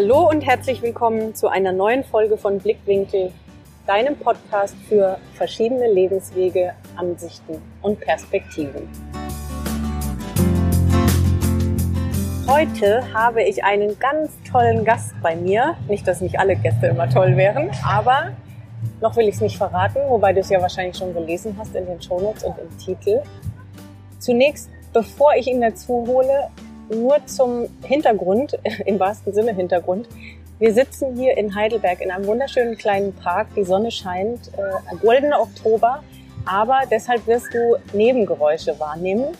Hallo und herzlich willkommen zu einer neuen Folge von Blickwinkel, deinem Podcast für verschiedene Lebenswege, Ansichten und Perspektiven. Heute habe ich einen ganz tollen Gast bei mir. Nicht, dass nicht alle Gäste immer toll wären, aber noch will ich es nicht verraten, wobei du es ja wahrscheinlich schon gelesen hast in den Shownotes und im Titel. Zunächst, bevor ich ihn dazu hole, nur zum Hintergrund, im wahrsten Sinne Hintergrund. Wir sitzen hier in Heidelberg in einem wunderschönen kleinen Park. Die Sonne scheint, äh, goldener Oktober. Aber deshalb wirst du Nebengeräusche wahrnehmen.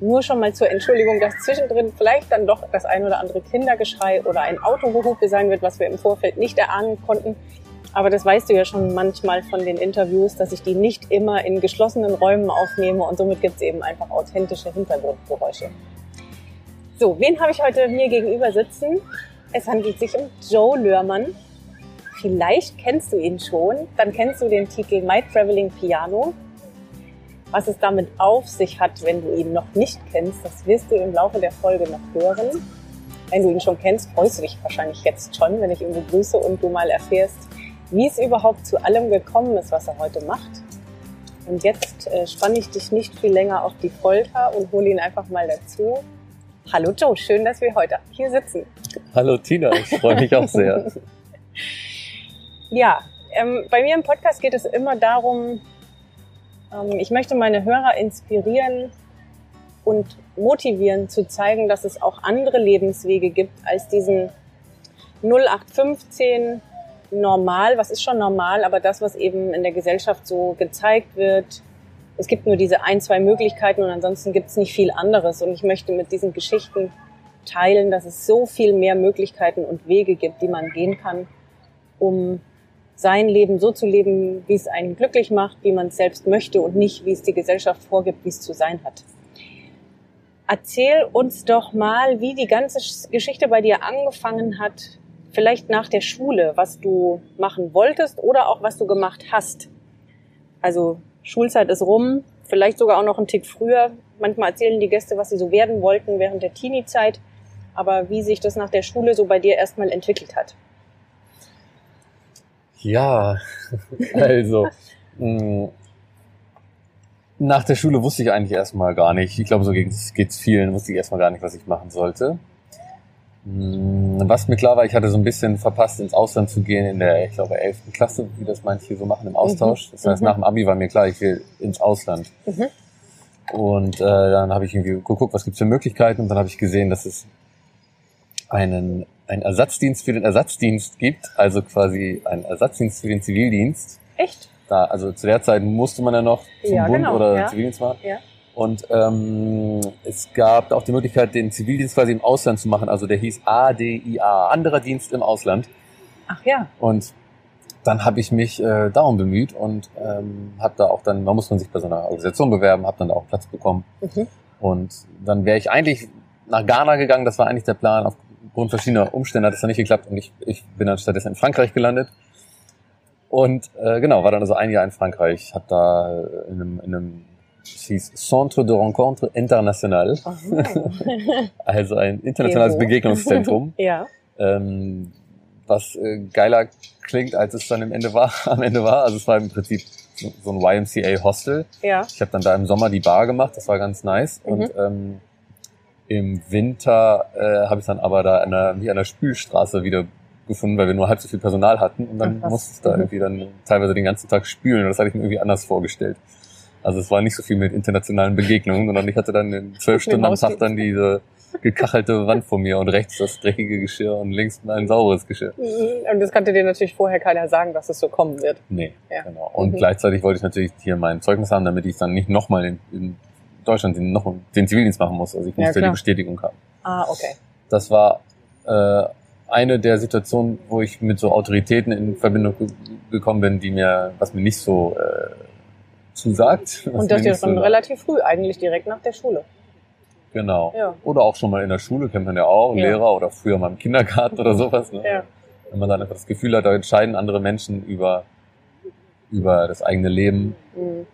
Nur schon mal zur Entschuldigung, dass zwischendrin vielleicht dann doch das ein oder andere Kindergeschrei oder ein Autogehupe sein wird, was wir im Vorfeld nicht erahnen konnten. Aber das weißt du ja schon manchmal von den Interviews, dass ich die nicht immer in geschlossenen Räumen aufnehme und somit gibt es eben einfach authentische Hintergrundgeräusche. So, wen habe ich heute mir gegenüber sitzen? Es handelt sich um Joe Lörmann. Vielleicht kennst du ihn schon. Dann kennst du den Titel My Traveling Piano. Was es damit auf sich hat, wenn du ihn noch nicht kennst, das wirst du im Laufe der Folge noch hören. Wenn du ihn schon kennst, freust du dich wahrscheinlich jetzt schon, wenn ich ihn begrüße und du mal erfährst, wie es überhaupt zu allem gekommen ist, was er heute macht. Und jetzt äh, spanne ich dich nicht viel länger auf die Folter und hole ihn einfach mal dazu. Hallo Joe, schön, dass wir heute hier sitzen. Hallo Tina, ich freue mich auch sehr. ja, ähm, bei mir im Podcast geht es immer darum, ähm, ich möchte meine Hörer inspirieren und motivieren zu zeigen, dass es auch andere Lebenswege gibt als diesen 0815 normal, was ist schon normal, aber das, was eben in der Gesellschaft so gezeigt wird, es gibt nur diese ein, zwei Möglichkeiten und ansonsten gibt es nicht viel anderes. Und ich möchte mit diesen Geschichten teilen, dass es so viel mehr Möglichkeiten und Wege gibt, die man gehen kann, um sein Leben so zu leben, wie es einen glücklich macht, wie man es selbst möchte und nicht, wie es die Gesellschaft vorgibt, wie es zu sein hat. Erzähl uns doch mal, wie die ganze Geschichte bei dir angefangen hat, vielleicht nach der Schule, was du machen wolltest oder auch was du gemacht hast. Also Schulzeit ist rum, vielleicht sogar auch noch einen Tick früher. Manchmal erzählen die Gäste, was sie so werden wollten während der Teenie-Zeit, aber wie sich das nach der Schule so bei dir erstmal entwickelt hat. Ja, also mh, nach der Schule wusste ich eigentlich erstmal gar nicht. Ich glaube, so geht's vielen, wusste ich erstmal gar nicht, was ich machen sollte. Hm, was mir klar war, ich hatte so ein bisschen verpasst, ins Ausland zu gehen in der, ich glaube, 11. Klasse, wie das manche so machen im Austausch. Das heißt, mhm. nach dem Abi war mir klar, ich will ins Ausland. Mhm. Und äh, dann habe ich irgendwie geguckt, was gibt's für Möglichkeiten und dann habe ich gesehen, dass es einen, einen Ersatzdienst für den Ersatzdienst gibt, also quasi einen Ersatzdienst für den Zivildienst. Echt? Da, also zu der Zeit musste man ja noch zum ja, Bund genau, oder ja. Zivildienst machen. Ja. Und ähm, es gab auch die Möglichkeit, den Zivildienst quasi im Ausland zu machen. Also der hieß ADIA, anderer Dienst im Ausland. Ach ja. Und dann habe ich mich äh, darum bemüht und ähm, habe da auch dann, da muss man sich bei so einer Organisation bewerben, habe dann da auch Platz bekommen. Mhm. Und dann wäre ich eigentlich nach Ghana gegangen, das war eigentlich der Plan. Aufgrund verschiedener Umstände hat es dann nicht geklappt und ich, ich bin dann stattdessen in Frankreich gelandet. Und äh, genau, war dann also ein Jahr in Frankreich, habe da in einem, in einem hieß Centre de Rencontre International. also ein internationales Begegnungszentrum. ja. Ähm, was äh, geiler klingt, als es dann im Ende war, am Ende war. Also es war im Prinzip so ein YMCA-Hostel. Ja. Ich habe dann da im Sommer die Bar gemacht, das war ganz nice. Mhm. Und ähm, im Winter äh, habe ich dann aber da an einer, wie an der Spülstraße wieder gefunden, weil wir nur halb so viel Personal hatten und dann Ach, musste es da mhm. irgendwie dann teilweise den ganzen Tag spülen und das hatte ich mir irgendwie anders vorgestellt. Also es war nicht so viel mit internationalen Begegnungen, sondern ich hatte dann in zwölf Stunden am Tag dann diese gekachelte Wand vor mir und rechts das dreckige Geschirr und links ein sauberes Geschirr. Mhm. Und das konnte dir natürlich vorher keiner sagen, dass es so kommen wird. Nee, ja. genau. Und mhm. gleichzeitig wollte ich natürlich hier mein Zeugnis haben, damit ich dann nicht nochmal in, in Deutschland den, noch, den Zivildienst machen muss. Also ich musste ja, die Bestätigung haben. Ah, okay. Das war äh, eine der Situationen, wo ich mit so Autoritäten in Verbindung gekommen bin, die mir, was mir nicht so äh, zusagt. Und das ja schon so relativ früh, eigentlich direkt nach der Schule. Genau. Ja. Oder auch schon mal in der Schule, kennt man ja auch, ja. Lehrer oder früher mal im Kindergarten oder sowas. Ne? Ja. Wenn man dann einfach das Gefühl hat, da entscheiden andere Menschen über, über das eigene Leben. Mhm.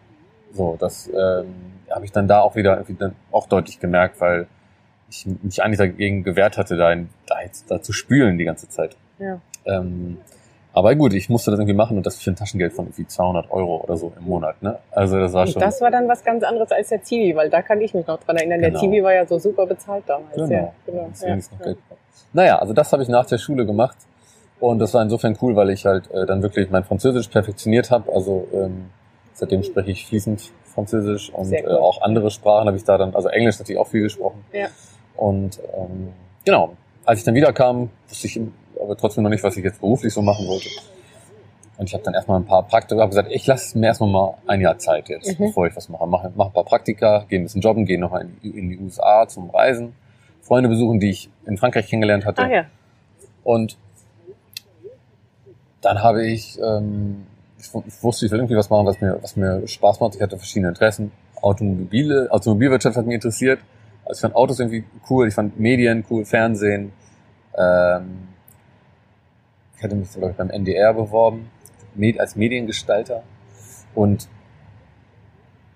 So, das ähm, habe ich dann da auch wieder irgendwie dann auch deutlich gemerkt, weil ich mich eigentlich dagegen gewehrt hatte, da, in, da, jetzt, da zu spülen die ganze Zeit. Ja. Ähm, aber gut, ich musste das irgendwie machen und das für ein Taschengeld von irgendwie 200 Euro oder so im Monat. Ne? Also das war schon. das war dann was ganz anderes als der Zivi, weil da kann ich mich noch dran erinnern. Genau. Der Zivi war ja so super bezahlt damals. Genau. Ja, genau. Deswegen Ja. Geld. Naja, also das habe ich nach der Schule gemacht und das war insofern cool, weil ich halt äh, dann wirklich mein Französisch perfektioniert habe. Also ähm, seitdem spreche ich fließend Französisch und äh, auch andere Sprachen habe ich da dann, also Englisch natürlich auch viel gesprochen. Ja. Und ähm, genau, als ich dann wiederkam, wusste ich aber trotzdem noch nicht, was ich jetzt beruflich so machen wollte. Und ich habe dann erstmal ein paar Praktika, habe gesagt, ich lasse mir erstmal mal ein Jahr Zeit jetzt, Mhm. bevor ich was mache. Mache mach ein paar Praktika, gehe ein bisschen jobben, gehe nochmal in, die- in die USA zum Reisen, Freunde besuchen, die ich in Frankreich kennengelernt hatte. Ah ja. Und dann habe ich, ähm, ich wusste, ich will irgendwie was machen, was mir, was mir Spaß macht. Ich hatte verschiedene Interessen. Automobile, Automobilwirtschaft hat mich interessiert. Also ich fand Autos irgendwie cool, ich fand Medien cool, Fernsehen. Ähm, ich hatte mich, ich, beim NDR beworben, als Mediengestalter. Und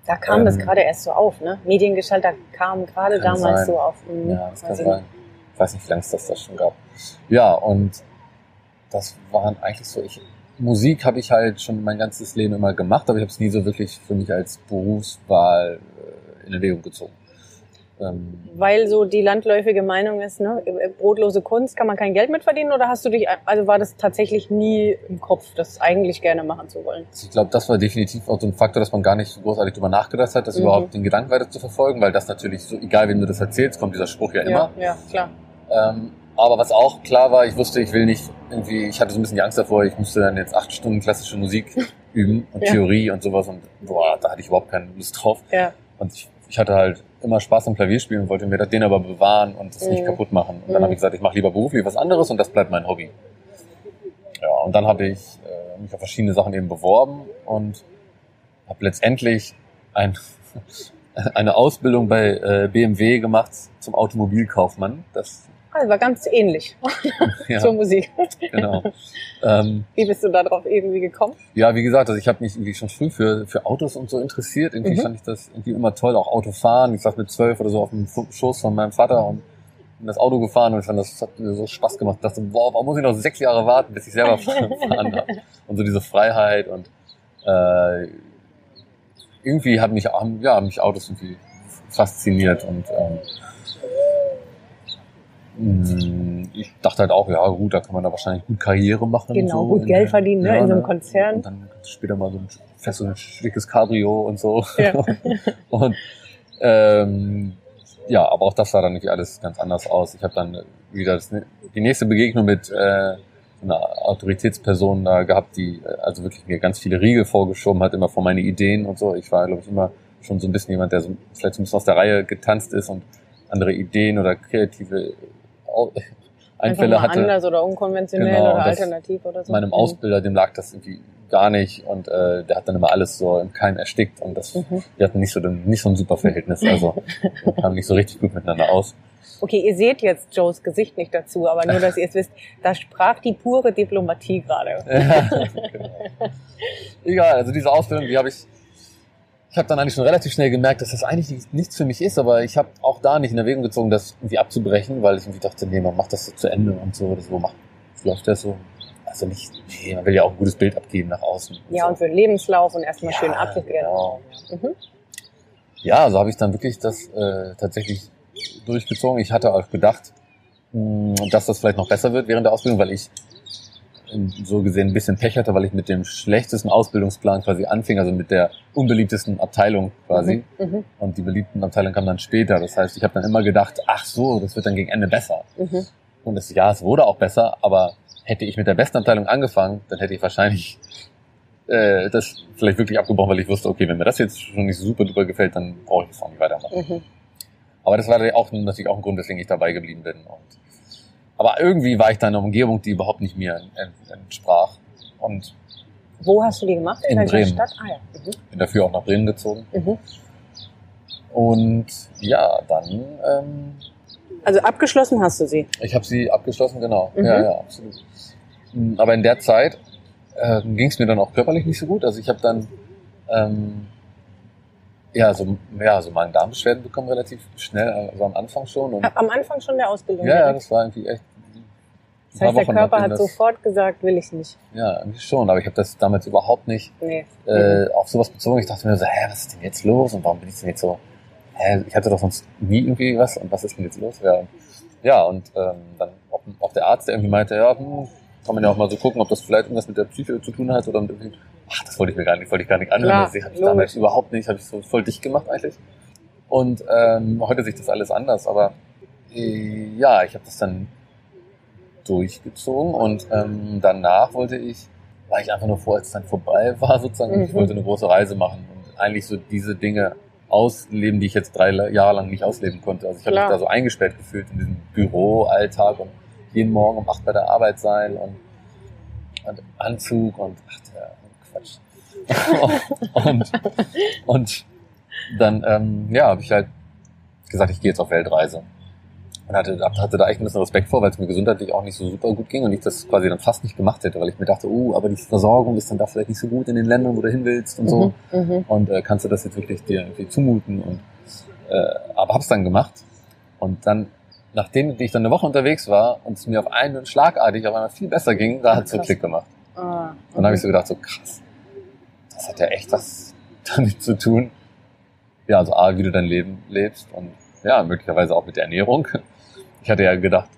Da kam das Ähm, gerade erst so auf, ne? Mediengestalter kam gerade damals sein. so auf. Mhm. Ja, das kann sein. Ich weiß nicht, wie lange es das da schon gab. Ja, und das waren eigentlich so, ich, Musik habe ich halt schon mein ganzes Leben immer gemacht, aber ich habe es nie so wirklich für mich als Berufswahl äh, in Erwägung gezogen. Ähm, Weil so die landläufige Meinung ist, ne? Brotlose Kunst, kann man kein Geld mit verdienen oder hast du dich, also war das tatsächlich nie im Kopf, das eigentlich gerne machen zu wollen? also ich glaube, das war definitiv auch so ein Faktor, dass man gar nicht so großartig drüber nachgedacht hat, das Mhm. überhaupt den Gedanken weiter zu verfolgen, weil das natürlich so, egal wem du das erzählst, kommt dieser Spruch ja immer. Ja, ja, klar. Ähm, aber was auch klar war, ich wusste, ich will nicht irgendwie, ich hatte so ein bisschen die Angst davor, ich musste dann jetzt acht Stunden klassische Musik üben und Ja. Theorie und sowas und boah, da hatte ich überhaupt keine Lust drauf. Ja. Und ich, ich hatte halt immer Spaß am Klavierspielen und wollte mir das den aber bewahren und das nicht Mhm. kaputt machen. Und dann Mhm. habe ich gesagt, ich mache lieber beruflich was anderes und das bleibt mein Hobby. Ja, und dann habe ich äh, mich auf verschiedene Sachen eben beworben und habe letztendlich ein, eine Ausbildung bei äh, BMW gemacht zum Automobilkaufmann. Das Also war ganz ähnlich ja, zur Musik. genau. ähm, Wie bist du da drauf irgendwie gekommen? ja, wie gesagt, also ich habe mich irgendwie schon früh für, für Autos und so interessiert. Irgendwie Mhm. fand ich das irgendwie immer toll, auch Autofahren. Ich saß mit zwölf oder so auf dem Schoß von meinem Vater und in das Auto gefahren und ich fand, das hat mir so Spaß gemacht. Ich dachte, boah, warum muss ich noch sechs Jahre warten, bis ich selber fahren darf? Und so diese Freiheit und äh, irgendwie hat mich, ja, mich Autos irgendwie fasziniert und ähm, ich dachte halt auch, ja gut, da kann man da wahrscheinlich gut Karriere machen. Genau, so gut Geld der- verdienen, ne, in so einem Konzern. Und dann später mal so ein fest so ein schickes Cabrio und so. Ja. und ähm, ja, aber auch das sah dann nicht alles ganz anders aus. Ich habe dann wieder das, die nächste Begegnung mit äh, einer Autoritätsperson da gehabt, die äh, also wirklich mir ganz viele Riegel vorgeschoben hat, immer vor meine Ideen und so. Ich war, glaube ich, immer schon so ein bisschen jemand, der so vielleicht so ein bisschen aus der Reihe getanzt ist und andere Ideen oder kreative Einfälle hatte. anders oder unkonventionell Genau, oder alternativ oder so. Meinem Mhm. Ausbilder, dem lag das irgendwie gar nicht und äh, der hat dann immer alles so im Keim erstickt und das, Mhm. wir hatten nicht so, nicht so ein super Verhältnis, also wir kamen nicht so richtig gut miteinander aus. Okay, ihr seht jetzt Joes Gesicht nicht dazu, aber nur, dass ihr es wisst, da sprach die pure Diplomatie gerade. Ja, genau. Egal, also diese Ausbildung, die habe ich, ich habe dann eigentlich schon relativ schnell gemerkt, dass das eigentlich nicht- nichts für mich ist, aber ich habe auch da nicht in Erwägung gezogen, das irgendwie abzubrechen, weil ich irgendwie dachte, nee, man macht das so zu Ende und so, das so macht, läuft das so. Also nicht, nee, man will ja auch ein gutes Bild abgeben nach außen. Ja, so. und für den Lebenslauf und erstmal Ja, schön abgeklärt. genau. Mhm. Ja, so habe ich dann wirklich das äh, tatsächlich durchgezogen. Ich hatte auch gedacht, mh, dass das vielleicht noch besser wird während der Ausbildung, weil ich so gesehen ein bisschen Pech hatte, weil ich mit dem schlechtesten Ausbildungsplan quasi anfing, also mit der unbeliebtesten Abteilung quasi. Mhm. Mhm. Und die beliebten Abteilungen kamen dann später. Das heißt, ich habe dann immer gedacht, ach so, das wird dann gegen Ende besser. Mhm. Und das, ja, es wurde auch besser, aber hätte ich mit der besten Abteilung angefangen, dann hätte ich wahrscheinlich äh, das vielleicht wirklich abgebrochen, weil ich wusste, okay, wenn mir das jetzt schon nicht super duper gefällt, dann brauche ich das auch nicht weitermachen. Mhm. Aber das war auch natürlich auch ein Grund, weswegen ich dabei geblieben bin. Und, aber irgendwie war ich da in einer Umgebung, die überhaupt nicht mir ent- entsprach. Und Wo hast du die gemacht? In welcher Bremen. Stadt? Ah ja. bin dafür auch nach Bremen gezogen. Mhm. Mhm. Und ja, dann, ähm, Also abgeschlossen hast du sie. ich habe sie abgeschlossen, genau. Mhm. Ja, ja, absolut. Mm, Aber in der Zeit ähm, ging es mir dann auch körperlich nicht so gut. Also ich habe dann ähm, ja, so, ja, so Magen-Darm-Beschwerden bekommen relativ schnell, also am Anfang schon. Und, Am Anfang schon der Ausbildung. ja, ja, das war irgendwie echt. Das heißt, der Körper hat das- sofort gesagt, will ich nicht. Ja, irgendwie schon, aber ich habe das damals überhaupt nicht Nee. äh, auf sowas bezogen. Ich dachte mir so, hä, was ist denn jetzt los und warum bin ich denn jetzt so, hä, ich hatte doch sonst nie irgendwie was und was ist denn jetzt los? Ja, ja und ähm, dann auch, der Arzt, der irgendwie meinte, ja, hm, kann man ja auch mal so gucken, ob das vielleicht irgendwas mit der Psyche zu tun hat oder mit irgendwie, ach, das wollte ich mir gar nicht, wollte ich gar nicht anhören. Das habe ich damals überhaupt nicht, habe ich so voll dicht gemacht eigentlich. Und ähm, heute sieht das alles anders, aber äh, ja, ich habe das dann durchgezogen und ähm, danach wollte ich, war ich einfach nur froh, als es dann vorbei war sozusagen, und ich Mhm. wollte eine große Reise machen und eigentlich so diese Dinge ausleben, die ich jetzt drei Jahre lang nicht ausleben konnte. Also ich habe mich da so eingesperrt gefühlt in diesem Büroalltag und jeden Morgen um acht bei der Arbeit sein und, und Anzug und ach, der Quatsch. und, und dann, ähm, ja, habe ich halt gesagt, ich gehe jetzt auf Weltreise. Und hatte, hatte da echt ein bisschen Respekt vor, weil es mir gesundheitlich auch nicht so super gut ging und ich das quasi dann fast nicht gemacht hätte, weil ich mir dachte, oh, aber die Versorgung ist dann da vielleicht nicht so gut in den Ländern, wo du hin willst und so. Mhm. Mhm. Und äh, kannst du das jetzt wirklich dir irgendwie zumuten? Und äh, aber hab's dann gemacht. Und dann, nachdem ich dann eine Woche unterwegs war und es mir auf einen schlagartig auf einmal viel besser ging, da hat es so. Klick gemacht. Ah, Und dann habe ich so gedacht, so krass, das hat ja echt was damit zu tun. Ja, also A, wie du dein Leben lebst und ja, möglicherweise auch mit der Ernährung. Ich hatte ja gedacht,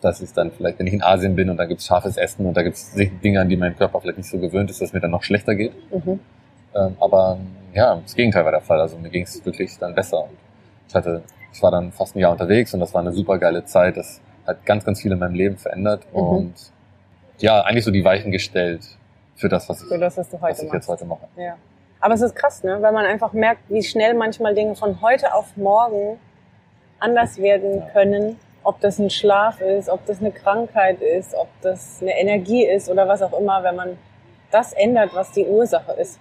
dass es dann vielleicht, wenn ich in Asien bin und da gibt's scharfes Essen und da gibt's Dinge, an die mein Körper vielleicht nicht so gewöhnt ist, dass mir dann noch schlechter geht. Mhm. Ähm, aber ja, das Gegenteil war der Fall. Also mir ging es wirklich dann besser. Und ich hatte, ich war dann fast ein Jahr unterwegs und das war eine super geile Zeit. Das hat ganz, ganz viel in meinem Leben verändert Mhm. und ja, eigentlich so die Weichen gestellt für das, was ich, Für das, was du was heute ich machst. jetzt heute mache. Ja. Aber es ist krass, ne? weil man einfach merkt, wie schnell manchmal Dinge von heute auf morgen anders werden können. Ob das ein Schlaf ist, ob das eine Krankheit ist, ob das eine Energie ist oder was auch immer, wenn man das ändert, was die Ursache ist.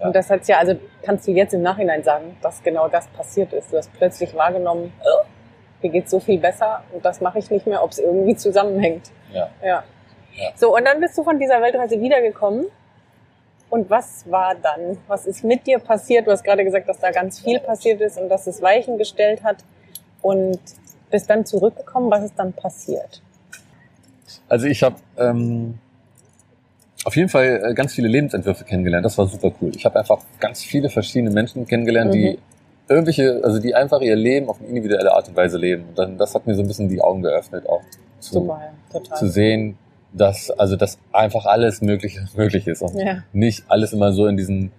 Ja. Und das hat's ja, also kannst du jetzt im Nachhinein sagen, dass genau das passiert ist. Du hast plötzlich wahrgenommen, oh, mir geht's so viel besser und das mache ich nicht mehr, ob es irgendwie zusammenhängt. Ja. Ja. Ja. So, und dann bist du von dieser Weltreise wiedergekommen. Und was war dann? Was ist mit dir passiert? Du hast gerade gesagt, dass da ganz viel passiert ist und dass es Weichen gestellt hat. Und bist dann zurückgekommen. Was ist dann passiert? Also ich habe ähm, auf jeden Fall äh, ganz viele Lebensentwürfe kennengelernt. Das war super cool. Ich habe einfach ganz viele verschiedene Menschen kennengelernt, die Mhm. irgendwelche, also die einfach ihr Leben auf eine individuelle Art und Weise leben. Und dann, das hat mir so ein bisschen die Augen geöffnet, auch zu, Super, ja, zu sehen, dass also dass einfach alles Mögliche möglich ist und Ja. nicht alles immer so in diesen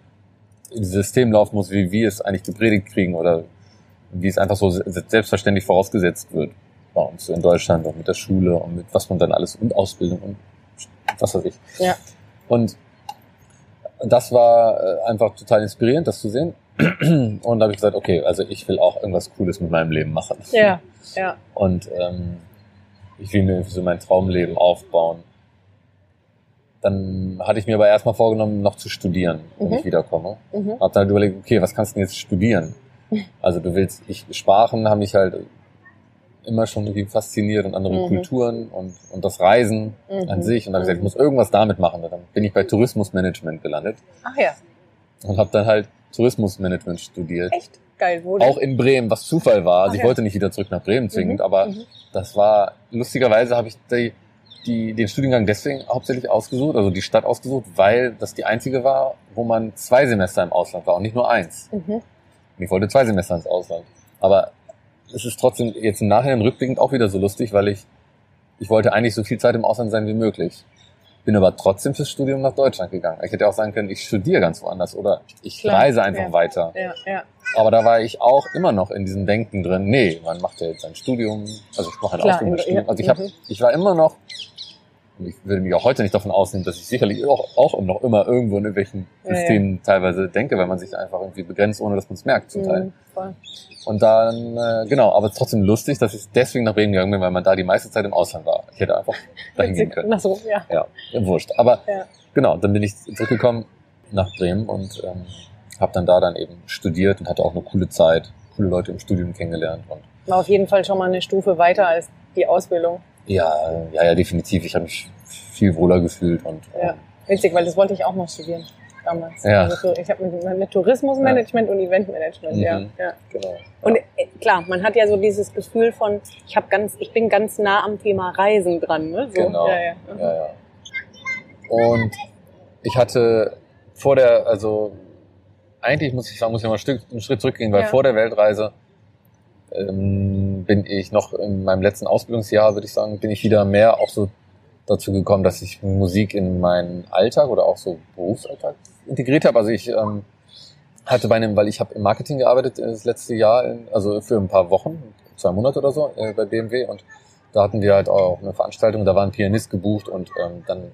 System laufen muss, wie wir es eigentlich gepredigt kriegen oder wie es einfach so se- selbstverständlich vorausgesetzt wird bei uns in Deutschland und mit der Schule und mit was man dann alles und Ausbildung und was weiß ich. Ja. Und das war äh, einfach total inspirierend, das zu sehen. Und da habe ich gesagt, okay, also ich will auch irgendwas Cooles mit meinem Leben machen. Ja, ja. Und ähm, ich will mir irgendwie so mein Traumleben aufbauen. Dann hatte ich mir aber erstmal vorgenommen, noch zu studieren, wenn Mhm. ich wiederkomme. Mhm. Hab dann überlegt, okay, was kannst du denn jetzt studieren? Also du willst, ich, Sprachen haben mich halt immer schon irgendwie fasziniert und andere Mhm. Kulturen und, und das Reisen Mhm. an sich. Und dann habe ich gesagt, ich Mhm. muss irgendwas damit machen. Und dann bin ich bei Tourismusmanagement gelandet Ach ja, und habe dann halt Tourismusmanagement studiert. echt geil. Wo denn? Auch in Bremen, was Zufall war. Also Ach ich ja. wollte nicht wieder zurück nach Bremen zwingend, Mhm, aber mhm. das war, lustigerweise habe ich die, die, den Studiengang deswegen hauptsächlich ausgesucht, also die Stadt ausgesucht, weil das die einzige war, wo man zwei Semester im Ausland war und nicht nur eins. Ich wollte zwei Semester ins Ausland. Aber es ist trotzdem jetzt im Nachhinein rückblickend auch wieder so lustig, weil ich, ich wollte eigentlich so viel Zeit im Ausland sein wie möglich. Bin aber trotzdem fürs Studium nach Deutschland gegangen. Ich hätte auch sagen können, ich studiere ganz woanders oder ich Klar, reise einfach ja. weiter. Ja, ja. Aber da war ich auch immer noch in diesem Denken drin, nee, man macht ja jetzt sein Studium, also ich mache ein Klar, Ausbildungsstudium. ja, Also ich, hab, mhm. ich war immer noch, ich würde mich auch heute nicht davon ausnehmen, dass ich sicherlich auch, auch noch immer irgendwo in irgendwelchen Ja, ja. Systemen teilweise denke, weil man sich einfach irgendwie begrenzt, ohne dass man es merkt zum Teil. Mhm. Und dann, äh, genau, aber es ist trotzdem lustig, dass ich deswegen nach Bremen gegangen bin, weil man da die meiste Zeit im Ausland war. Ich hätte einfach dahin gehen können. Ach so, ja. Ja, wurscht. Aber Ja. genau, dann bin ich zurückgekommen nach Bremen und ähm, habe dann da dann eben studiert und hatte auch eine coole Zeit, coole Leute im Studium kennengelernt. Und War auf jeden Fall schon mal eine Stufe weiter als die Ausbildung. Ja, ja, ja, definitiv. Ich habe mich viel wohler gefühlt und Ja. ähm, Witzig, weil das wollte ich auch noch studieren. damals. Ja. Also so, ich habe mit, Tourismusmanagement und Eventmanagement, ja. Mhm. ja. Genau. Und äh, klar, man hat ja so dieses Gefühl von, ich habe ganz, ich bin ganz nah am Thema Reisen dran, ne? So, Genau. Ja, ja. Ja, ja. Und ich hatte vor der, also eigentlich muss ich sagen, muss ich noch mal ein, Stück, einen Schritt zurückgehen, weil Ja. vor der Weltreise ähm, bin ich noch in meinem letzten Ausbildungsjahr, würde ich sagen, bin ich wieder mehr auch so dazu gekommen, dass ich Musik in meinen Alltag oder auch so Berufsalltag integriert habe. Also ich ähm, hatte bei einem, weil ich habe im Marketing gearbeitet äh, das letzte Jahr, in, also für ein paar Wochen, zwei Monate oder so äh, bei BMW und da hatten wir halt auch eine Veranstaltung, da war ein Pianist gebucht und ähm, dann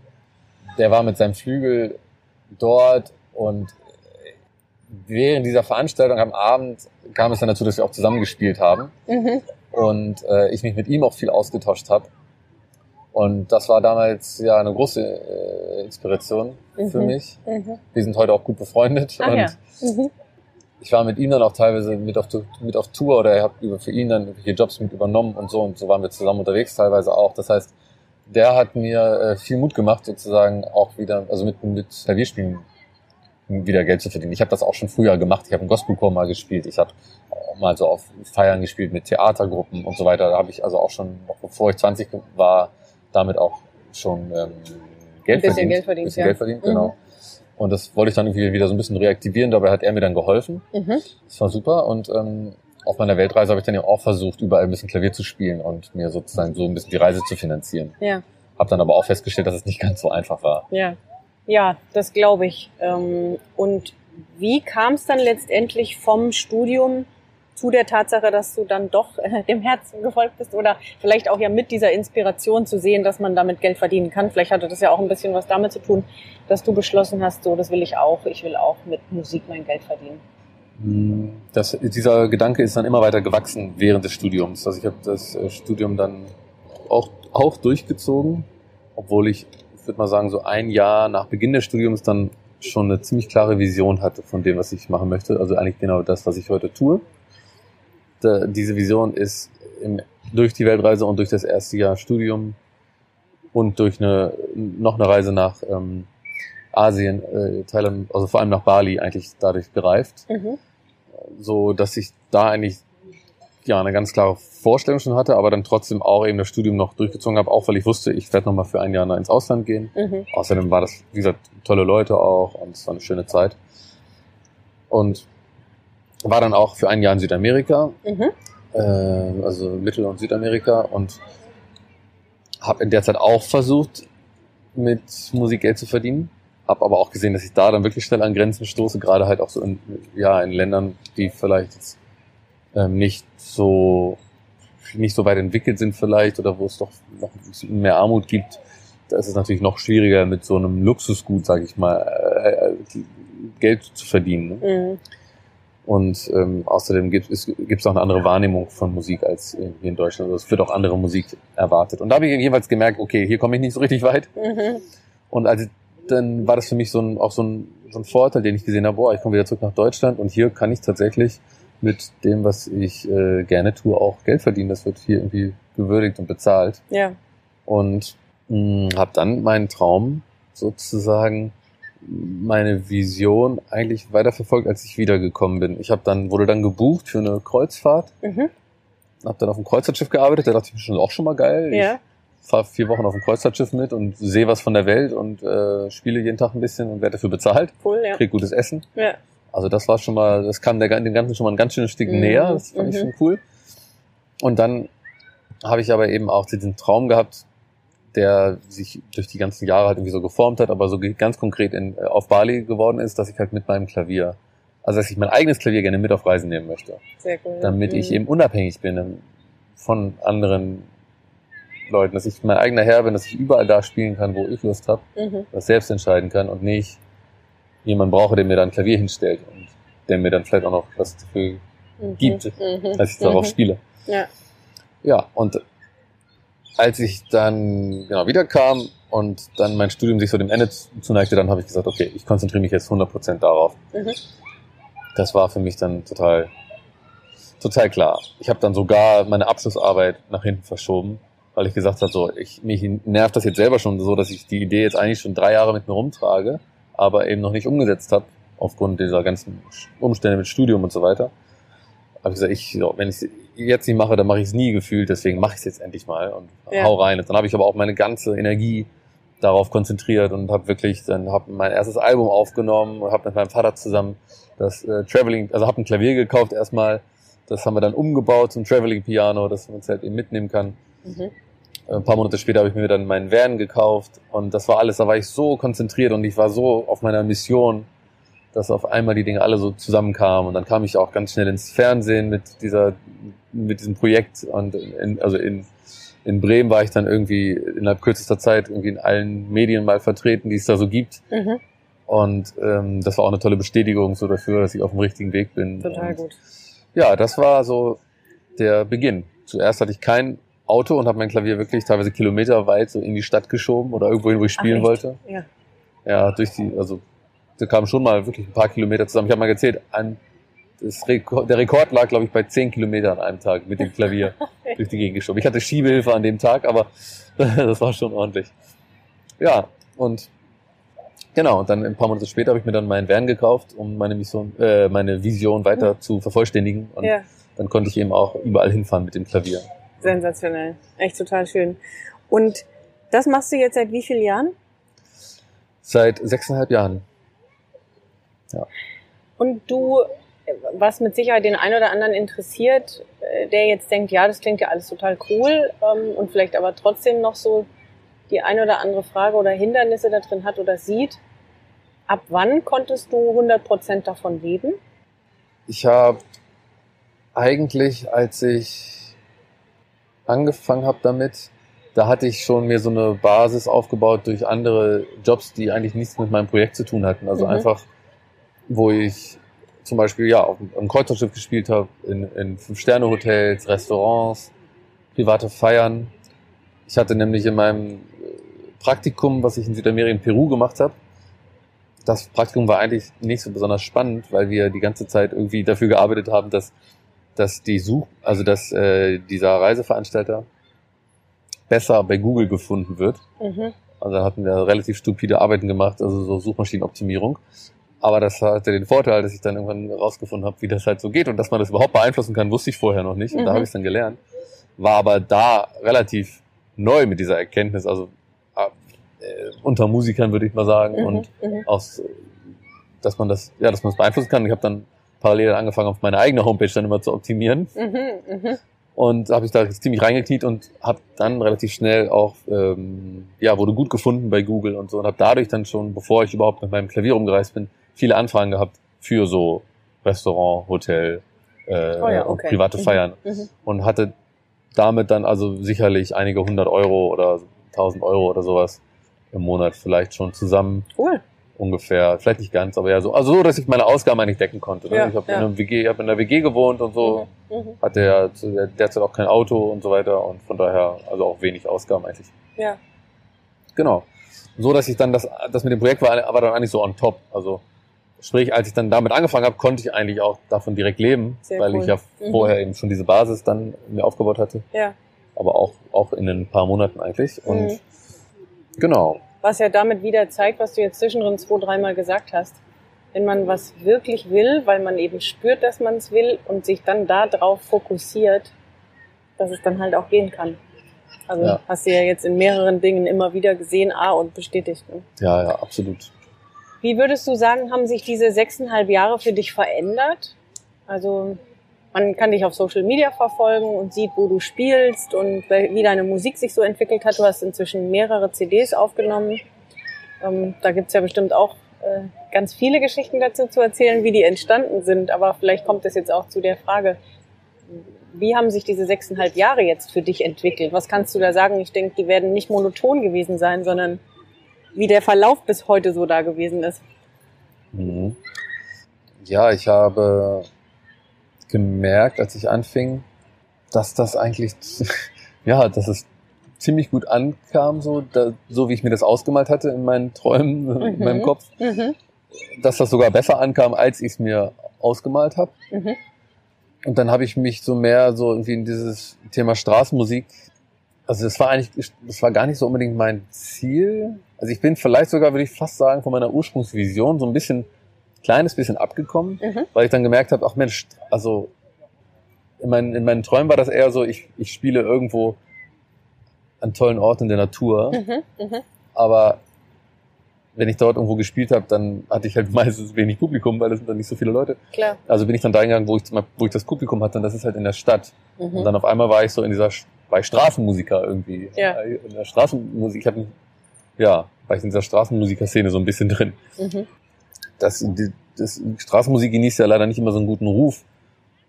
der war mit seinem Flügel dort. Und während dieser Veranstaltung am Abend kam es dann dazu, dass wir auch zusammengespielt haben. Mhm. Und äh, ich mich mit ihm auch viel ausgetauscht habe. Und das war damals ja eine große äh, Inspiration für Mhm. mich. Mhm. Wir sind heute auch gut befreundet Ach und ja. Mhm. ich war mit ihm dann auch teilweise mit auf, mit auf Tour oder er hat über für ihn dann irgendwelche Jobs mit übernommen und so und so waren wir zusammen unterwegs teilweise auch. Das heißt, der hat mir äh, viel Mut gemacht sozusagen auch wieder, also mit, mit Klavierspielen wieder Geld zu verdienen. Ich habe das auch schon früher gemacht. Ich habe einen Gospelchor mal gespielt. Ich habe mal so auf Feiern gespielt mit Theatergruppen und so weiter. Da habe ich also auch schon, noch bevor ich 20 war, damit auch schon ähm, Geld Ein bisschen verdient. Geld verdient, bisschen ja. Geld verdient, genau. Und das wollte ich dann irgendwie wieder so ein bisschen reaktivieren. Dabei hat er mir dann geholfen. Mhm. Das war super. Und ähm, auf meiner Weltreise habe ich dann ja auch versucht, überall ein bisschen Klavier zu spielen und mir sozusagen so ein bisschen die Reise zu finanzieren. Ja. Habe dann aber auch festgestellt, dass es nicht ganz so einfach war. Ja, ja, das glaube ich. Ähm, Und wie kam es dann letztendlich vom Studium zu der Tatsache, dass du dann doch äh, dem Herzen gefolgt bist oder vielleicht auch ja mit dieser Inspiration zu sehen, dass man damit Geld verdienen kann? Vielleicht hatte das ja auch ein bisschen was damit zu tun, dass du beschlossen hast, so, das will ich auch, ich will auch mit Musik mein Geld verdienen. Das, dieser Gedanke ist dann immer weiter gewachsen während des Studiums. Also ich habe das äh, Studium dann auch, auch durchgezogen, obwohl ich würde mal sagen, so ein Jahr nach Beginn des Studiums dann schon eine ziemlich klare Vision hatte von dem, was ich machen möchte. Also eigentlich genau das, was ich heute tue. Da, diese Vision ist im, durch die Weltreise und durch das erste Jahr Studium und durch eine noch eine Reise nach ähm, Asien, äh, Thailand, also vor allem nach Bali eigentlich dadurch gereift Mhm. so dass ich da eigentlich ja eine ganz klare Vorstellung schon hatte, aber dann trotzdem auch eben das Studium noch durchgezogen habe, auch weil ich wusste, ich werde noch mal für ein Jahr ins Ausland gehen. Mhm. Außerdem war das, wie gesagt, tolle Leute auch und es war eine schöne Zeit. Und war dann auch für ein Jahr in Südamerika, Mhm. äh, also Mittel- und Südamerika und habe in der Zeit auch versucht, mit Musik Geld zu verdienen. Habe aber auch gesehen, dass ich da dann wirklich schnell an Grenzen stoße, gerade halt auch so in, ja, in Ländern, die vielleicht jetzt, ähm, nicht so nicht so weit entwickelt sind vielleicht oder wo es doch noch ein bisschen mehr Armut gibt. Da ist es natürlich noch schwieriger, mit so einem Luxusgut, sage ich mal, äh, Geld zu verdienen. Ne? Mhm. Und ähm, außerdem gibt es gibt's auch eine andere Wahrnehmung von Musik als äh, hier in Deutschland. Also es wird auch andere Musik erwartet. Und da habe ich jeweils gemerkt, okay, hier komme ich nicht so richtig weit. Mhm. Und also dann war das für mich so ein, auch so ein, so ein Vorteil, den ich gesehen habe, boah, ich komme wieder zurück nach Deutschland und hier kann ich tatsächlich mit dem, was ich äh, gerne tue, auch Geld verdienen. Das wird hier irgendwie gewürdigt und bezahlt. Ja. Und habe dann meinen Traum sozusagen meine Vision eigentlich weiterverfolgt, als ich wiedergekommen bin. Ich habe dann wurde dann gebucht für eine Kreuzfahrt, Mhm. habe dann auf dem Kreuzfahrtschiff gearbeitet. Da dachte ich mir schon auch schon mal geil. Ja. Ich fahre vier Wochen auf dem Kreuzfahrtschiff mit und sehe was von der Welt und äh, spiele jeden Tag ein bisschen und werde dafür bezahlt, Cool, ja. krieg gutes Essen. Ja. Also das war schon mal, das kam der, dem Ganzen schon mal ein ganz schönes Stück Mhm, näher. Das fand ich mhm. schon cool. Und dann habe ich aber eben auch diesen Traum gehabt, der sich durch die ganzen Jahre halt irgendwie so geformt hat, aber so ganz konkret in, äh, auf Bali geworden ist, dass ich halt mit meinem Klavier, also dass ich mein eigenes Klavier gerne mit auf Reisen nehmen möchte, Sehr cool. damit mhm. ich eben unabhängig bin ähm, von anderen Leuten, dass ich mein eigener Herr bin, dass ich überall da spielen kann, wo ich Lust habe, Mhm. das selbst entscheiden kann und nicht jemand brauche, der mir dann ein Klavier hinstellt und der mir dann vielleicht auch noch was dafür Mhm. gibt, Mhm. dass ich darauf Mhm. spiele. Ja. Ja, und als ich dann genau wiederkam und dann mein Studium sich so dem Ende zuneigte, dann habe ich gesagt, okay, ich konzentriere mich jetzt 100% darauf. Mhm. Das war für mich dann total, total klar. Ich habe dann sogar meine Abschlussarbeit nach hinten verschoben, weil ich gesagt habe, so, ich, mich nervt das jetzt selber schon so, dass ich die Idee jetzt eigentlich schon drei Jahre mit mir rumtrage aber eben noch nicht umgesetzt habe, aufgrund dieser ganzen Umstände mit Studium und so weiter. Habe ich gesagt, ich, wenn ich es jetzt nicht mache, dann mache ich es nie gefühlt, deswegen mache ich es jetzt endlich mal und Ja. hau rein. Und dann habe ich aber auch meine ganze Energie darauf konzentriert und habe wirklich dann habe mein erstes Album aufgenommen und habe mit meinem Vater zusammen das äh, Traveling, also habe ein Klavier gekauft erstmal, das haben wir dann umgebaut zum Traveling Piano, dass man es halt eben mitnehmen kann. Mhm. Ein paar Monate später habe ich mir dann meinen Van gekauft und das war alles, da war ich so konzentriert und ich war so auf meiner Mission, dass auf einmal die Dinge alle so zusammenkamen und dann kam ich auch ganz schnell ins Fernsehen mit dieser, mit diesem Projekt und in, also in, in Bremen war ich dann irgendwie innerhalb kürzester Zeit irgendwie in allen Medien mal vertreten, die es da so gibt Mhm. und ähm, das war auch eine tolle Bestätigung so dafür, dass ich auf dem richtigen Weg bin. Total und, gut. ja, das war so der Beginn. Zuerst hatte ich kein Auto und habe mein Klavier wirklich teilweise kilometerweit so in die Stadt geschoben oder irgendwo hin, wo ich spielen Ach, wollte. Ja. Ja, durch die, also da kamen schon mal wirklich ein paar Kilometer zusammen. Ich habe mal gezählt, ein, Rekord, der Rekord lag, glaube ich, bei 10 Kilometern an einem Tag mit dem Klavier durch die Gegend geschoben. Ich hatte Schiebehilfe an dem Tag, aber das war schon ordentlich. Ja, und genau, und dann ein paar Monate später habe ich mir dann meinen Van gekauft, um meine Mission, äh, meine Vision weiter zu vervollständigen. Und ja, dann konnte ich eben auch überall hinfahren mit dem Klavier. Sensationell. Echt total schön. Und das machst du jetzt seit wie vielen Jahren? Seit sechseinhalb Jahren. Und du, was mit Sicherheit den einen oder anderen interessiert, äh, der jetzt denkt, ja, das klingt ja alles total cool ähm, und vielleicht aber trotzdem noch so die eine oder andere Frage oder Hindernisse da drin hat oder sieht. Ab wann konntest du 100% davon leben? Ich habe eigentlich, als ich angefangen habe damit, da hatte ich schon mir so eine Basis aufgebaut durch andere Jobs, die eigentlich nichts mit meinem Projekt zu tun hatten. Also Mhm. einfach, wo ich zum Beispiel ja auf einem Kreuzfahrtschiff gespielt habe, in, in Fünf-Sterne-Hotels, Restaurants, private Feiern. Ich hatte nämlich in meinem äh, Praktikum, was ich in Südamerika in Peru gemacht habe, das Praktikum war eigentlich nicht so besonders spannend, weil wir die ganze Zeit irgendwie dafür gearbeitet haben, dass, dass die Such, also dass äh, dieser Reiseveranstalter besser bei Google gefunden wird. Mhm. Also da hatten wir relativ stupide Arbeiten gemacht, also so Suchmaschinenoptimierung. Aber das hatte den Vorteil, dass ich dann irgendwann rausgefunden habe, wie das halt so geht und dass man das überhaupt beeinflussen kann, wusste ich vorher noch nicht. Und da Mhm. habe ich es dann gelernt. War aber da relativ neu mit dieser Erkenntnis, also äh, unter Musikern würde ich mal sagen. Mhm. Und Mhm. aus, dass man das, ja, dass man es beeinflussen kann. Ich habe dann parallel angefangen, auf meine eigene Homepage dann immer zu optimieren Mhm. Mhm. und habe ich da ziemlich reingekniet und habe dann relativ schnell auch, ähm, ja, wurde gut gefunden bei Google und so und habe dadurch dann schon, bevor ich überhaupt mit meinem Klavier rumgereist bin, viele Anfragen gehabt für so Restaurant, Hotel äh, Oh ja, und okay. private Mhm. Feiern Mhm. und hatte damit dann also sicherlich einige hundert Euro oder tausend Euro oder sowas im Monat vielleicht schon zusammen Cool. Ungefähr, vielleicht nicht ganz, aber ja so, also so, dass ich meine Ausgaben eigentlich decken konnte. Ne? Ja, ich habe ja. in einer WG, ich habe in der WG gewohnt und so, Mhm. Mhm. hatte ja zu der- derzeit auch kein Auto und so weiter und von daher also auch wenig Ausgaben eigentlich. Ja. Genau. So, dass ich dann das, das mit dem Projekt war, war dann eigentlich so on top. Also sprich, als ich dann damit angefangen habe, konnte ich eigentlich auch davon direkt leben, Sehr weil cool. ich ja Mhm. vorher eben schon diese Basis dann mir aufgebaut hatte, Ja. aber auch auch in ein paar Monaten eigentlich. Und Mhm. genau. Was ja damit wieder zeigt, was du jetzt zwischendrin zwei, dreimal gesagt hast. Wenn man was wirklich will, weil man eben spürt, dass man es will und sich dann darauf fokussiert, dass es dann halt auch gehen kann. Also Ja. hast du ja jetzt in mehreren Dingen immer wieder gesehen, ah, und bestätigt. Ne? Ja, ja, absolut. Wie würdest du sagen, haben sich diese sechseinhalb Jahre für dich verändert? Also man kann dich auf Social Media verfolgen und sieht, wo du spielst und wie deine Musik sich so entwickelt hat. Du hast inzwischen mehrere CDs aufgenommen. Ähm, da gibt's ja bestimmt auch äh, ganz viele Geschichten dazu zu erzählen, wie die entstanden sind. Aber vielleicht kommt es jetzt auch zu der Frage, wie haben sich diese sechseinhalb Jahre jetzt für dich entwickelt? Was kannst du da sagen? Ich denke, die werden nicht monoton gewesen sein, sondern wie der Verlauf bis heute so da gewesen ist. Mhm. Ja, ich habe gemerkt, als ich anfing, dass das eigentlich, ja, dass es ziemlich gut ankam, so, da, so wie ich mir das ausgemalt hatte in meinen Träumen, in Mhm. meinem Kopf, Mhm. dass das sogar besser ankam, als ich es mir ausgemalt habe. Mhm. Und dann habe ich mich so mehr so irgendwie in dieses Thema Straßenmusik, Also das war eigentlich, das war gar nicht so unbedingt mein Ziel. Also ich bin vielleicht sogar, würde ich fast sagen, von meiner Ursprungsvision so ein bisschen, kleines bisschen abgekommen, Mhm. weil ich dann gemerkt habe, ach Mensch, also in meinen, in meinen Träumen war das eher so, ich, ich spiele irgendwo an tollen Orten in der Natur, Mhm. Mhm. aber wenn ich dort irgendwo gespielt habe, dann hatte ich halt meistens wenig Publikum, weil es sind dann nicht so viele Leute. Klar. Also bin ich dann da hingegangen, wo ich, wo ich das Publikum hatte, und das ist halt in der Stadt. Und Mhm. dann auf einmal war ich so in dieser, bei Straßenmusiker irgendwie. Ja. In der Straßenmusik, ich habe ja, war ich in dieser Straßenmusiker-Szene so ein bisschen drin. Mhm. Das, die, das, Straßenmusik genießt ja leider nicht immer so einen guten Ruf.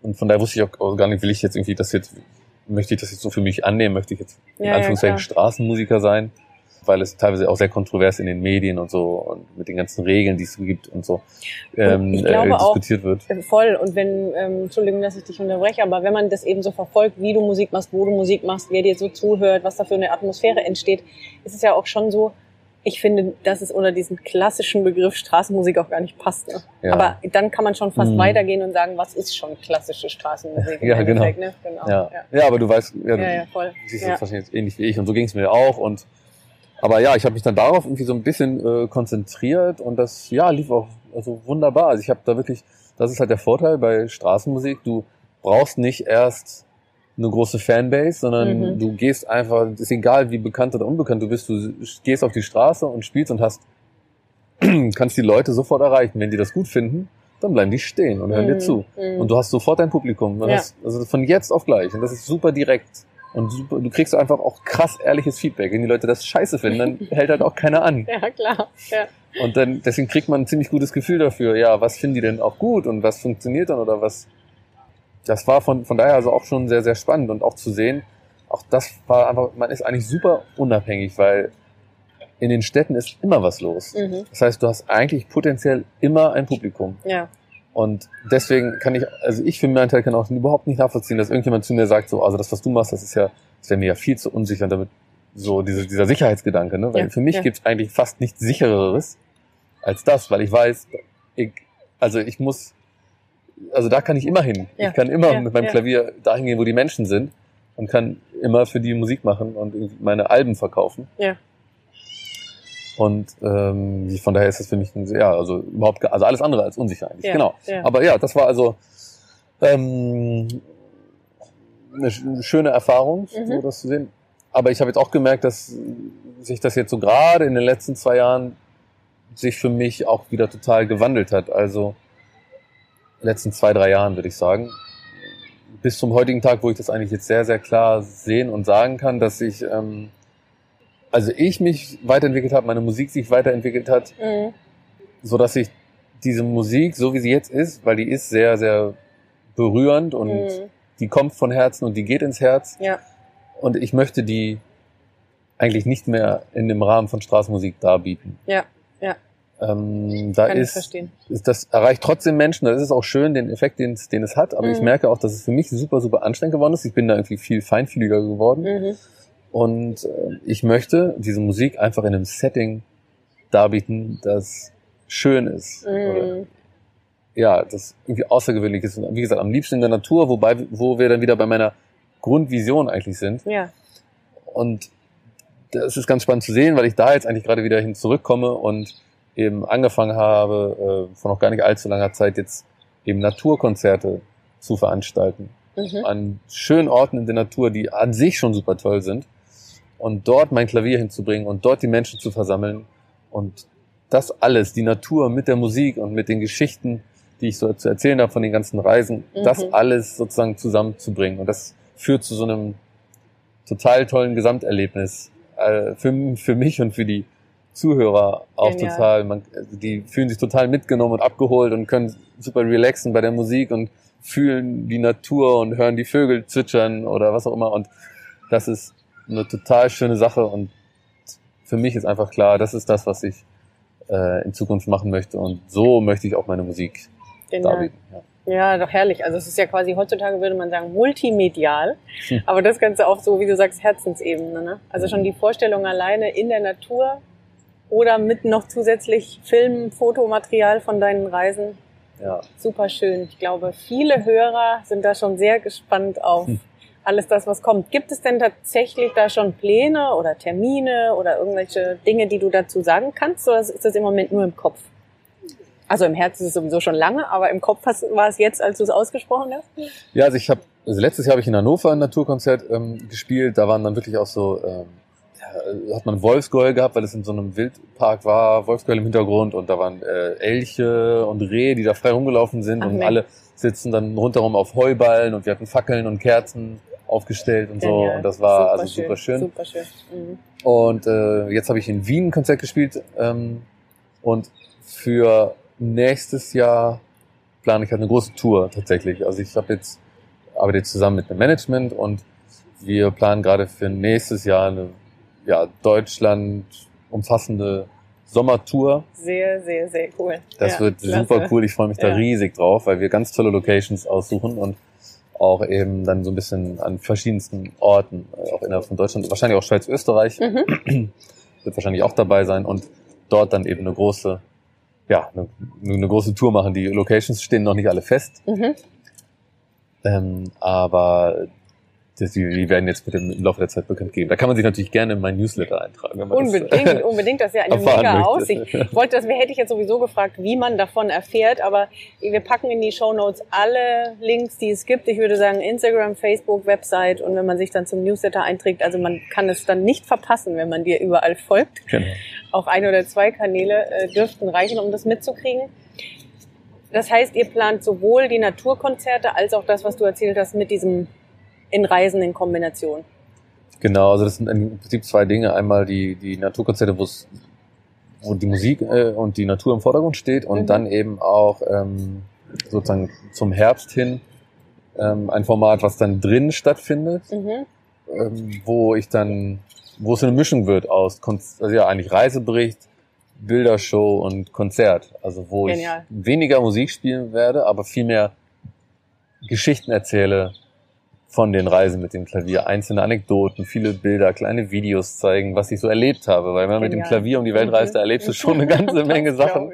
Und von daher wusste ich auch, auch gar nicht, will ich jetzt irgendwie das jetzt, möchte ich das jetzt so für mich annehmen, möchte ich jetzt in Ja, ja, Anführungszeichen klar. Straßenmusiker sein, weil es teilweise auch sehr kontrovers in den Medien und so und mit den ganzen Regeln, die es gibt und so ähm, ich glaube auch- diskutiert wird. Äh, Voll. Und wenn, ähm, Entschuldigung, dass ich dich unterbreche, aber wenn man das eben so verfolgt, wie du Musik machst, wo du Musik machst, wer dir so zuhört, was da für eine Atmosphäre entsteht, ist es ja auch schon so, ich finde, dass es unter diesen klassischen Begriff Straßenmusik auch gar nicht passt. Ne? Ja. Aber dann kann man schon fast Mhm. weitergehen und sagen, was ist schon klassische Straßenmusik? Ja, genau. Ne? genau. Ja. Ja. ja, aber du weißt, ja, du voll. siehst das wahrscheinlich jetzt ähnlich wie ich und so ging es mir auch und aber ja, ich habe mich dann darauf irgendwie so ein bisschen äh, konzentriert und das ja lief auch also wunderbar. Also ich habe da wirklich, das ist halt der Vorteil bei Straßenmusik, du brauchst nicht erst eine große Fanbase, sondern Mhm. du gehst einfach, ist egal wie bekannt oder unbekannt du bist, du gehst auf die Straße und spielst und hast kannst die Leute sofort erreichen. Wenn die das gut finden, dann bleiben die stehen und hören dir Mhm. zu. Mhm. Und du hast sofort dein Publikum. Ja. hast, also von jetzt auf gleich. Und das ist super direkt. Und super, du kriegst einfach auch krass ehrliches Feedback. Wenn die Leute das scheiße finden, dann hält halt auch keiner an. ja, klar. Ja. Und dann, deswegen kriegt man ein ziemlich gutes Gefühl dafür, ja, was finden die denn auch gut und was funktioniert dann oder was. Das war von, von daher also auch schon sehr, sehr spannend und auch zu sehen, auch das war einfach, man ist eigentlich super unabhängig, weil in den Städten ist immer was los. Mhm. Das heißt, du hast eigentlich potenziell immer ein Publikum. ja. Und deswegen kann ich, also ich für meinen Teil kann auch überhaupt nicht nachvollziehen, dass irgendjemand zu mir sagt, so, also das, was du machst, das ist ja, das wäre mir ja viel zu unsicher und damit so diese, dieser Sicherheitsgedanke, ne? Weil Ja, für mich ja. gibt's eigentlich fast nichts sichereres als das, weil ich weiß, ich, also ich muss, also da kann ich immer hin. Ja, Ich kann immer ja, mit meinem ja. Klavier dahin gehen, wo die Menschen sind und kann immer für die Musik machen und meine Alben verkaufen. Ja. Und ähm, von daher ist das für mich ein, ja, also überhaupt, also alles andere als unsicher eigentlich. Genau. Aber ja, das war also ähm, eine sch- schöne Erfahrung, Mhm. so das zu sehen. Aber ich habe jetzt auch gemerkt, dass sich das jetzt so gerade in den letzten zwei Jahren sich für mich auch wieder total gewandelt hat. Also letzten zwei, drei Jahren würde ich sagen. Bis zum heutigen Tag, wo ich das eigentlich jetzt sehr, sehr klar sehen und sagen kann, dass ich, ähm, also ich mich weiterentwickelt habe, meine Musik sich weiterentwickelt hat, Mhm. so dass ich diese Musik, so wie sie jetzt ist, weil die ist sehr, sehr berührend und Mhm. die kommt von Herzen und die geht ins Herz. Ja. Und ich möchte die eigentlich nicht mehr in dem Rahmen von Straßenmusik darbieten. Ja. Ähm, da Kann ich ist, ist, das erreicht trotzdem Menschen, das ist auch schön, den Effekt, den es, den es hat, aber ich Mhm. merke auch, dass es für mich super, super anstrengend geworden ist. Ich bin da irgendwie viel feinfühliger geworden. Mhm. Und äh, ich möchte diese Musik einfach in einem Setting darbieten, das schön ist. Mhm. ja, das irgendwie außergewöhnlich ist. Und wie gesagt, am liebsten in der Natur, wobei, wo wir dann wieder bei meiner Grundvision eigentlich sind. Ja. Und das ist ganz spannend zu sehen, weil ich da jetzt eigentlich gerade wieder hin zurückkomme und eben angefangen habe, äh, vor noch gar nicht allzu langer Zeit jetzt eben Naturkonzerte zu veranstalten. Mhm. An schönen Orten in der Natur, die an sich schon super toll sind. Und dort mein Klavier hinzubringen und dort die Menschen zu versammeln. Und das alles, die Natur mit der Musik und mit den Geschichten, die ich so zu erzählen habe von den ganzen Reisen, Mhm. das alles sozusagen zusammenzubringen. Und das führt zu so einem total tollen Gesamterlebnis. Äh, für, für mich und für die Zuhörer auch Genial. total. Man, also die fühlen sich total mitgenommen und abgeholt und können super relaxen bei der Musik und fühlen die Natur und hören die Vögel zwitschern oder was auch immer. Und das ist eine total schöne Sache. Und für mich ist einfach klar, das ist das, was ich äh, in Zukunft machen möchte. Und so möchte ich auch meine Musik Genial. darbieten. Ja. Ja, doch herrlich. Also es ist ja quasi heutzutage würde man sagen multimedial, Hm. aber das Ganze auf so, wie du sagst, Herzensebene. Ne? Also schon die Vorstellung alleine in der Natur oder mit noch zusätzlich Film, Fotomaterial von deinen Reisen. Ja. Super schön. Ich glaube, viele Hörer sind da schon sehr gespannt auf, Hm. alles das, was kommt. Gibt es denn tatsächlich da schon Pläne oder Termine oder irgendwelche Dinge, die du dazu sagen kannst? Oder ist das im Moment nur im Kopf? Also im Herzen ist es sowieso schon lange, aber im Kopf war es jetzt, als du es ausgesprochen hast? Ja, also ich habe, also letztes Jahr habe ich in Hannover ein Naturkonzert ähm, gespielt. Da waren dann wirklich auch so, ähm, hat man Wolfsgeul gehabt, weil es in so einem Wildpark war, Wolfsgeul im Hintergrund und da waren äh, Elche und Rehe, die da frei rumgelaufen sind Ach, und nee. alle sitzen dann rundherum auf Heuballen und wir hatten Fackeln und Kerzen aufgestellt und so Genial. und das war also super schön. Super schön. Mhm. Und äh, jetzt habe ich in Wien ein Konzert gespielt ähm, und für nächstes Jahr plane ich halt eine große Tour tatsächlich. Also ich habe jetzt arbeite jetzt zusammen mit einem Management und wir planen gerade für nächstes Jahr eine ja, Deutschland umfassende Sommertour. Sehr, sehr, sehr cool. Das Ja, wird klasse. super cool. Ich freue mich da Ja. riesig drauf, weil wir ganz tolle Locations aussuchen und auch eben dann so ein bisschen an verschiedensten Orten, äh, auch innerhalb von Deutschland, wahrscheinlich auch Schweiz, Österreich, Mhm. wird wahrscheinlich auch dabei sein und dort dann eben eine große, ja, eine, eine große Tour machen. Die Locations stehen noch nicht alle fest, Mhm. ähm, aber das, die, die werden jetzt mit dem im Laufe der Zeit bekannt geben. Da kann man sich natürlich gerne in mein Newsletter eintragen. Man das- Unbedingt, unbedingt. Das ist ja eine mega möchte. Aussicht. Ich wollte das, hätte ich jetzt sowieso gefragt, wie man davon erfährt, aber wir packen in die Show Notes alle Links, die es gibt. Ich würde sagen Instagram, Facebook, Website und wenn man sich dann zum Newsletter einträgt, also man kann es dann nicht verpassen, wenn man dir überall folgt. Genau. Auch ein oder zwei Kanäle äh, dürften reichen, um das mitzukriegen. Das heißt, ihr plant sowohl die Naturkonzerte als auch das, was du erzählt hast, mit diesem in Reisen in Kombination. Genau, also das sind im Prinzip zwei Dinge. Einmal die, die Naturkonzerte, wo es wo die Musik äh, und die Natur im Vordergrund steht und Mhm. dann eben auch ähm, sozusagen zum Herbst hin ähm, ein Format, was dann drin stattfindet, Mhm. ähm, wo ich dann, wo es eine Mischung wird aus, Kon also ja eigentlich Reisebericht, Bildershow und Konzert. Also wo Genial. ich weniger Musik spielen werde, aber viel mehr Geschichten erzähle von den Reisen mit dem Klavier. Einzelne Anekdoten, viele Bilder, kleine Videos zeigen, was ich so erlebt habe. Weil wenn man mit dem. Klavier um die Welt reist, da erlebst du schon eine ganze Menge Sachen,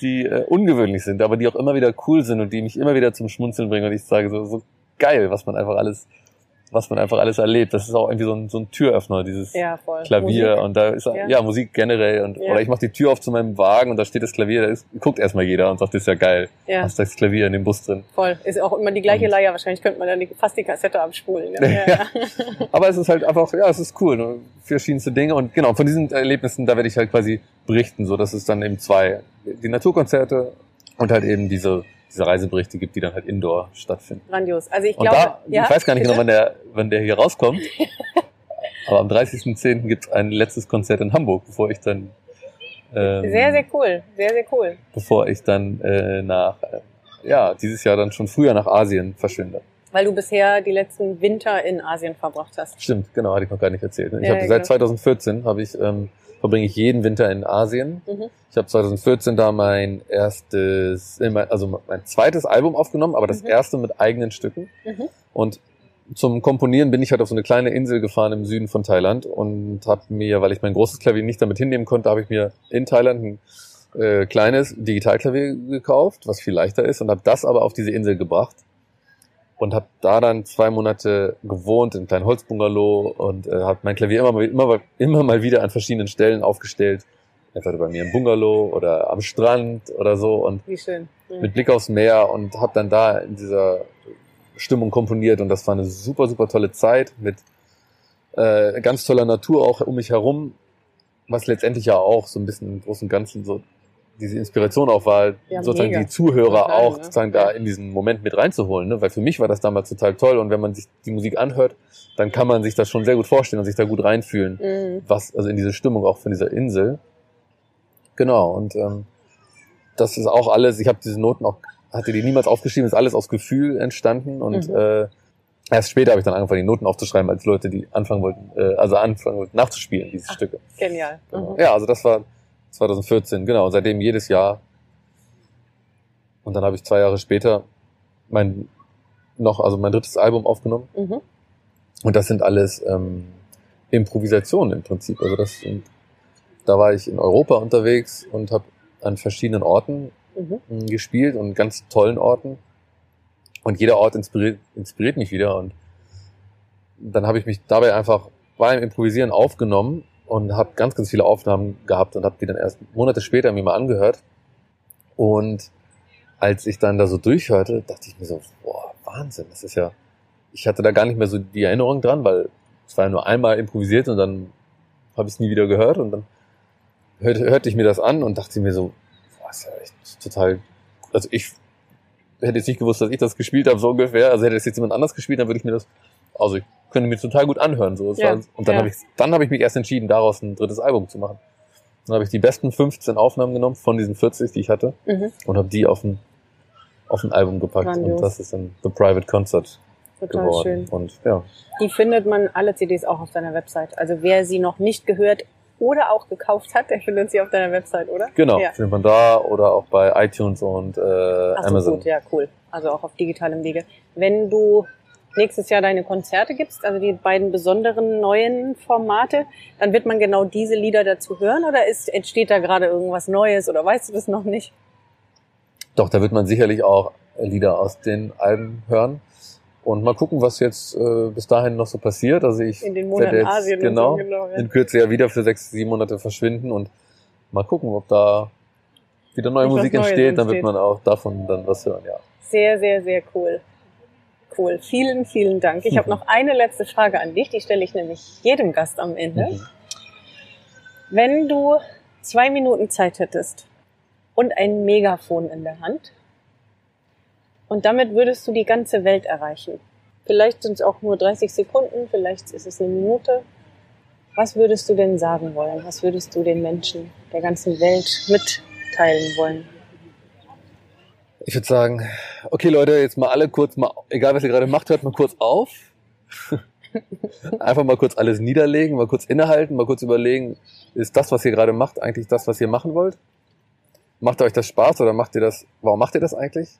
die äh, ungewöhnlich sind, aber die auch immer wieder cool sind und die mich immer wieder zum Schmunzeln bringen. Und ich sage so, so geil, was man einfach alles, was man einfach alles erlebt. Das ist auch irgendwie so ein, so ein Türöffner, dieses Ja. Klavier Musik. und da ist Ja. ja, Musik generell und oder ich mache die Tür auf zu meinem Wagen und da steht das Klavier, da ist, guckt erstmal jeder und sagt, das ist ja geil. Ja, Hast das Klavier in dem Bus drin. voll. Ist auch immer die gleiche Leier. Wahrscheinlich könnte man dann die, fast die Kassette abspulen. Ne? Aber es ist halt einfach, ja, es ist cool, ne? verschiedenste Dinge und genau, von diesen Erlebnissen, da werde ich halt quasi berichten, so dass es dann eben zwei, die Naturkonzerte und halt eben diese, diese Reiseberichte gibt, die dann halt indoor stattfinden. Grandios. Also ich glaube, da, ja, ich weiß gar nicht genau, wann der, wann der hier rauskommt, aber am 30.10. gibt es ein letztes Konzert in Hamburg, bevor ich dann ähm, Sehr, sehr cool. Sehr, sehr cool. bevor ich dann äh, nach, äh, ja, dieses Jahr dann schon früher nach Asien verschwinde. Weil du bisher die letzten Winter in Asien verbracht hast. Stimmt, genau, hatte ich noch gar nicht erzählt. ne? Ich Ja, habe ja, seit genau. 2014 habe ich ähm, verbringe ich jeden Winter in Asien. Mhm. Ich habe 2014 da mein erstes, äh, also mein zweites Album aufgenommen, aber das Mhm. erste mit eigenen Stücken. Mhm. Und zum Komponieren bin ich halt auf so eine kleine Insel gefahren im Süden von Thailand und habe mir, weil ich mein großes Klavier nicht damit hinnehmen konnte, habe ich mir in Thailand ein äh, kleines Digitalklavier gekauft, was viel leichter ist und habe das aber auf diese Insel gebracht und habe da dann zwei Monate gewohnt in einem kleinen Holzbungalow und äh, habe mein Klavier immer mal, immer, immer mal wieder an verschiedenen Stellen aufgestellt. Entweder bei mir im Bungalow oder am Strand oder so und Wie schön. Mhm. mit Blick aufs Meer und habe dann da in dieser Stimmung komponiert und das war eine super, super tolle Zeit mit äh, ganz toller Natur auch um mich herum, was letztendlich ja auch so ein bisschen im Großen und Ganzen so diese Inspiration auch war, Ja, sozusagen mega. die Zuhörer Total, auch ne? sozusagen da in diesen Moment mit reinzuholen, ne? weil für mich war das damals total toll und wenn man sich die Musik anhört, dann kann man sich das schon sehr gut vorstellen und sich da gut reinfühlen Mhm. was, also in diese Stimmung auch von dieser Insel. Genau, und ähm, das ist auch alles, ich habe diese Noten auch, hatte die niemals aufgeschrieben, ist alles aus Gefühl entstanden und Mhm. äh, erst später habe ich dann angefangen, die Noten aufzuschreiben, als Leute, die anfangen wollten, äh, also anfangen wollten nachzuspielen, diese Ach. Stücke. Genial. Genau. Mhm. Ja, also das war 2014, genau, und seitdem jedes Jahr. Und dann habe ich zwei Jahre später mein noch, also mein drittes Album aufgenommen. Mhm. Und das sind alles ähm, Improvisationen im Prinzip. Also das sind, da war ich in Europa unterwegs und habe an verschiedenen Orten Mhm. mh, gespielt und ganz tollen Orten. Und jeder Ort inspiriert, inspiriert mich wieder. Und dann habe ich mich dabei einfach beim Improvisieren aufgenommen und habe ganz, ganz viele Aufnahmen gehabt und habe die dann erst Monate später mir mal angehört. Und als ich dann da so durchhörte, dachte ich mir so, boah, Wahnsinn, das ist ja, ich hatte da gar nicht mehr so die Erinnerung dran, weil es war ja nur einmal improvisiert und dann habe ich es nie wieder gehört und dann hörte, hörte ich mir das an und dachte mir so, boah, ist ja echt total, also ich hätte jetzt nicht gewusst, dass ich das gespielt habe, so ungefähr. Also hätte es jetzt jemand anders gespielt, dann würde ich mir das, also ich könnte mir total gut anhören. So. Ja, war, und dann ja. habe ich, dann habe ich mich erst entschieden, daraus ein drittes Album zu machen. Dann habe ich die besten 15 Aufnahmen genommen von diesen 40, die ich hatte, Mhm. und habe die auf ein, auf ein Album gepackt. Grandios. Und das ist dann The Private Concert Total geworden. schön. Und ja, Die findet man alle CDs auch auf deiner Website. Also wer sie noch nicht gehört oder auch gekauft hat, der findet sie auf deiner Website, oder? genau, Ja. findet man da oder auch bei iTunes und äh, Ach so, Amazon. gut, ja, cool. Also auch auf digitalem Wege. Wenn du nächstes Jahr deine Konzerte gibst, also die beiden besonderen neuen Formate, dann wird man genau diese Lieder dazu hören oder ist, entsteht da gerade irgendwas Neues oder weißt du das noch nicht? Doch, da wird man sicherlich auch Lieder aus den Alben hören. Und mal gucken, was jetzt äh, bis dahin noch so passiert. Also ich In den werde Monaten jetzt Asien genau, so, genau. Ja. in Kürze ja wieder für sechs, sieben Monate verschwinden und mal gucken, ob da wieder neue Musik Neues entsteht. Dann entsteht. wird man auch davon dann was hören, ja. Sehr, sehr, sehr cool. Cool. Vielen, vielen Dank. Ich habe Mhm. noch eine letzte Frage an dich, die stelle ich nämlich jedem Gast am Ende. Mhm. Wenn du zwei Minuten Zeit hättest und ein Megafon in der Hand und damit würdest du die ganze Welt erreichen. Vielleicht sind es auch nur 30 Sekunden, vielleicht ist es eine Minute. Was würdest du denn sagen wollen? Was würdest du den Menschen der ganzen Welt mitteilen wollen? Ich würde sagen, okay Leute, jetzt mal alle kurz mal, egal was ihr gerade macht, hört mal kurz auf. Einfach mal kurz alles niederlegen, mal kurz innehalten, mal kurz überlegen, ist das, was ihr gerade macht, eigentlich das, was ihr machen wollt? Macht euch das Spaß oder macht ihr das, warum macht ihr das eigentlich?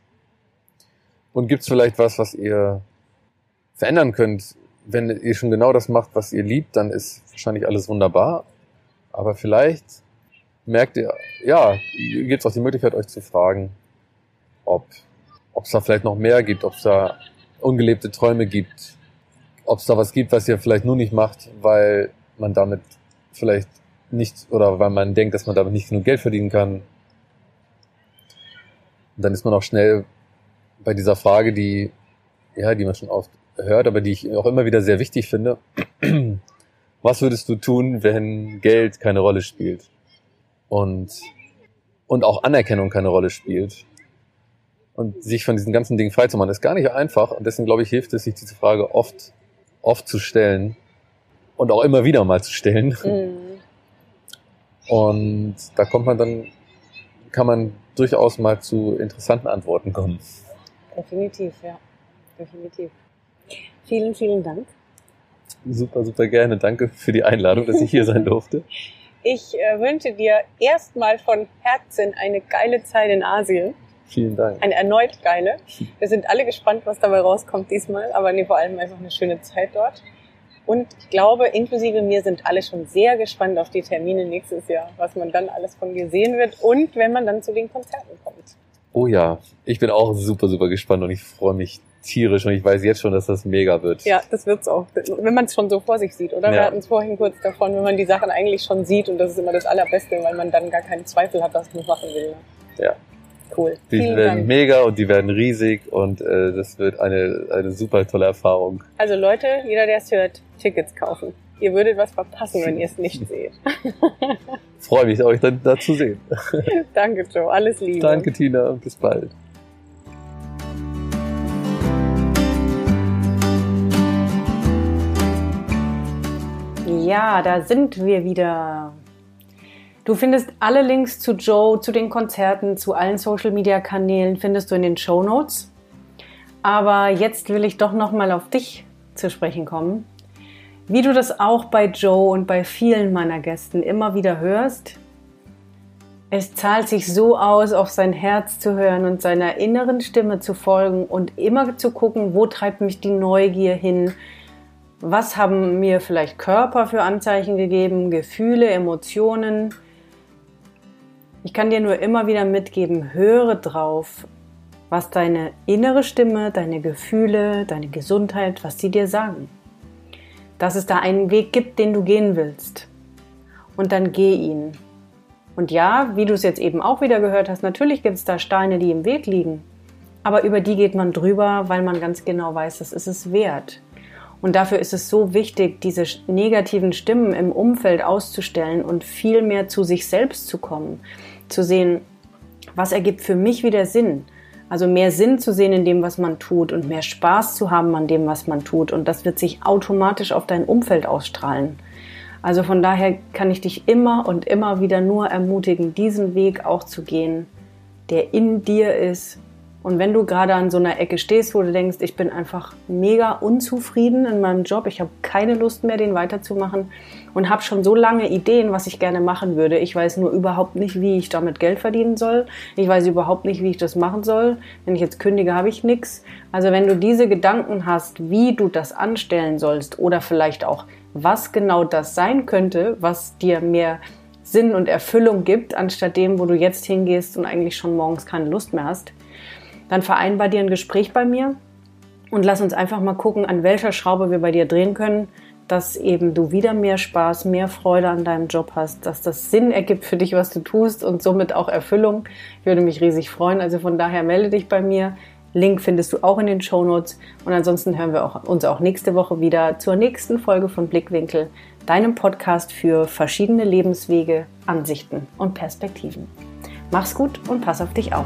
Und gibt's vielleicht was, was ihr verändern könnt? Wenn ihr schon genau das macht, was ihr liebt, dann ist wahrscheinlich alles wunderbar. Aber vielleicht merkt ihr, ja, gibt's auch die Möglichkeit, euch zu fragen, ob ob es da vielleicht noch mehr gibt, ob es da ungelebte Träume gibt, ob es da was gibt, was ihr vielleicht nur nicht macht, weil man damit vielleicht nicht oder weil man denkt, dass man damit nicht genug Geld verdienen kann. Und dann ist man auch schnell bei dieser Frage, die ja, die man schon oft hört, aber die ich auch immer wieder sehr wichtig finde. Was würdest du tun, wenn Geld keine Rolle spielt? Und, und auch Anerkennung keine Rolle spielt? Und sich von diesen ganzen Dingen frei zu machen, ist gar nicht einfach. Und deswegen glaube ich, hilft es, sich diese Frage oft, oft zu stellen und auch immer wieder mal zu stellen. Mhm. Und da kommt man dann, kann man durchaus mal zu interessanten Antworten kommen. Definitiv, ja. Definitiv. Vielen, vielen Dank. Super, super gerne. Danke für die Einladung, dass ich hier sein durfte. Ich äh, wünsche dir erstmal von Herzen eine geile Zeit in Asien. Vielen Dank. Eine erneut geile. Wir sind alle gespannt, was dabei rauskommt diesmal, aber nee, vor allem einfach eine schöne Zeit dort. Und ich glaube, inklusive mir sind alle schon sehr gespannt auf die Termine nächstes Jahr, was man dann alles von dir sehen wird und wenn man dann zu den Konzerten kommt. Oh ja, ich bin auch super, super gespannt und ich freue mich tierisch und ich weiß jetzt schon, dass das mega wird. Ja, das wird's auch, wenn man es schon so vor sich sieht, oder? Wir Ja. hatten es vorhin kurz davon, wenn man die Sachen eigentlich schon sieht und das ist immer das Allerbeste, weil man dann gar keinen Zweifel hat, dass man es machen will. ne? Ja. Cool. Die Vielen werden Dank. mega und die werden riesig und äh, das wird eine, eine super tolle Erfahrung. Also Leute, jeder, der es hört, Tickets kaufen. Ihr würdet was verpassen, wenn ihr es nicht seht. Freue mich, euch dann da zu sehen. Danke, Joe. Alles Liebe. Danke, Tina, und bis bald. Ja, da sind wir wieder. Du findest alle Links zu Joe, zu den Konzerten, zu allen Social Media Kanälen findest du in den Show Notes. Aber jetzt will ich doch noch mal auf dich zu sprechen kommen. Wie du das auch bei Joe und bei vielen meiner Gästen immer wieder hörst, es zahlt sich so aus, auf sein Herz zu hören und seiner inneren Stimme zu folgen und immer zu gucken, wo treibt mich die Neugier hin, was haben mir vielleicht Körper für Anzeichen gegeben, Gefühle, Emotionen. Ich kann dir nur immer wieder mitgeben, höre drauf, was deine innere Stimme, deine Gefühle, deine Gesundheit, was sie dir sagen. dass es da einen Weg gibt, den du gehen willst. Und dann geh ihn. Und ja, wie du es jetzt eben auch wieder gehört hast, natürlich gibt es da Steine, die im Weg liegen. Aber über die geht man drüber, weil man ganz genau weiß, das ist es wert. Und dafür ist es so wichtig, diese negativen Stimmen im Umfeld auszustellen und viel mehr zu sich selbst zu kommen. Zu sehen, was ergibt für mich wieder Sinn. Also mehr Sinn zu sehen in dem, was man tut und mehr Spaß zu haben an dem, was man tut. Und das wird sich automatisch auf dein Umfeld ausstrahlen. Also von daher kann ich dich immer und immer wieder nur ermutigen, diesen Weg auch zu gehen, der in dir ist. Und wenn du gerade an so einer Ecke stehst, wo du denkst, ich bin einfach mega unzufrieden in meinem Job, ich habe keine Lust mehr, den weiterzumachen und habe schon so lange Ideen, was ich gerne machen würde. Ich weiß nur überhaupt nicht, wie ich damit Geld verdienen soll. Ich weiß überhaupt nicht, wie ich das machen soll. Wenn ich jetzt kündige, habe ich nichts. Also wenn du diese Gedanken hast, wie du das anstellen sollst oder vielleicht auch was genau das sein könnte, was dir mehr Sinn und Erfüllung gibt, anstatt dem, wo du jetzt hingehst und eigentlich schon morgens keine Lust mehr hast, dann vereinbar dir ein Gespräch bei mir und lass uns einfach mal gucken, an welcher Schraube wir bei dir drehen können, dass eben du wieder mehr Spaß, mehr Freude an deinem Job hast, dass das Sinn ergibt für dich, was du tust und somit auch Erfüllung. Ich würde mich riesig freuen. Also von daher melde dich bei mir. Link findest du auch in den Show Notes. Und ansonsten hören wir auch, uns auch nächste Woche wieder zur nächsten Folge von Blickwinkel, deinem Podcast für verschiedene Lebenswege, Ansichten und Perspektiven. Mach's gut und pass auf dich auf.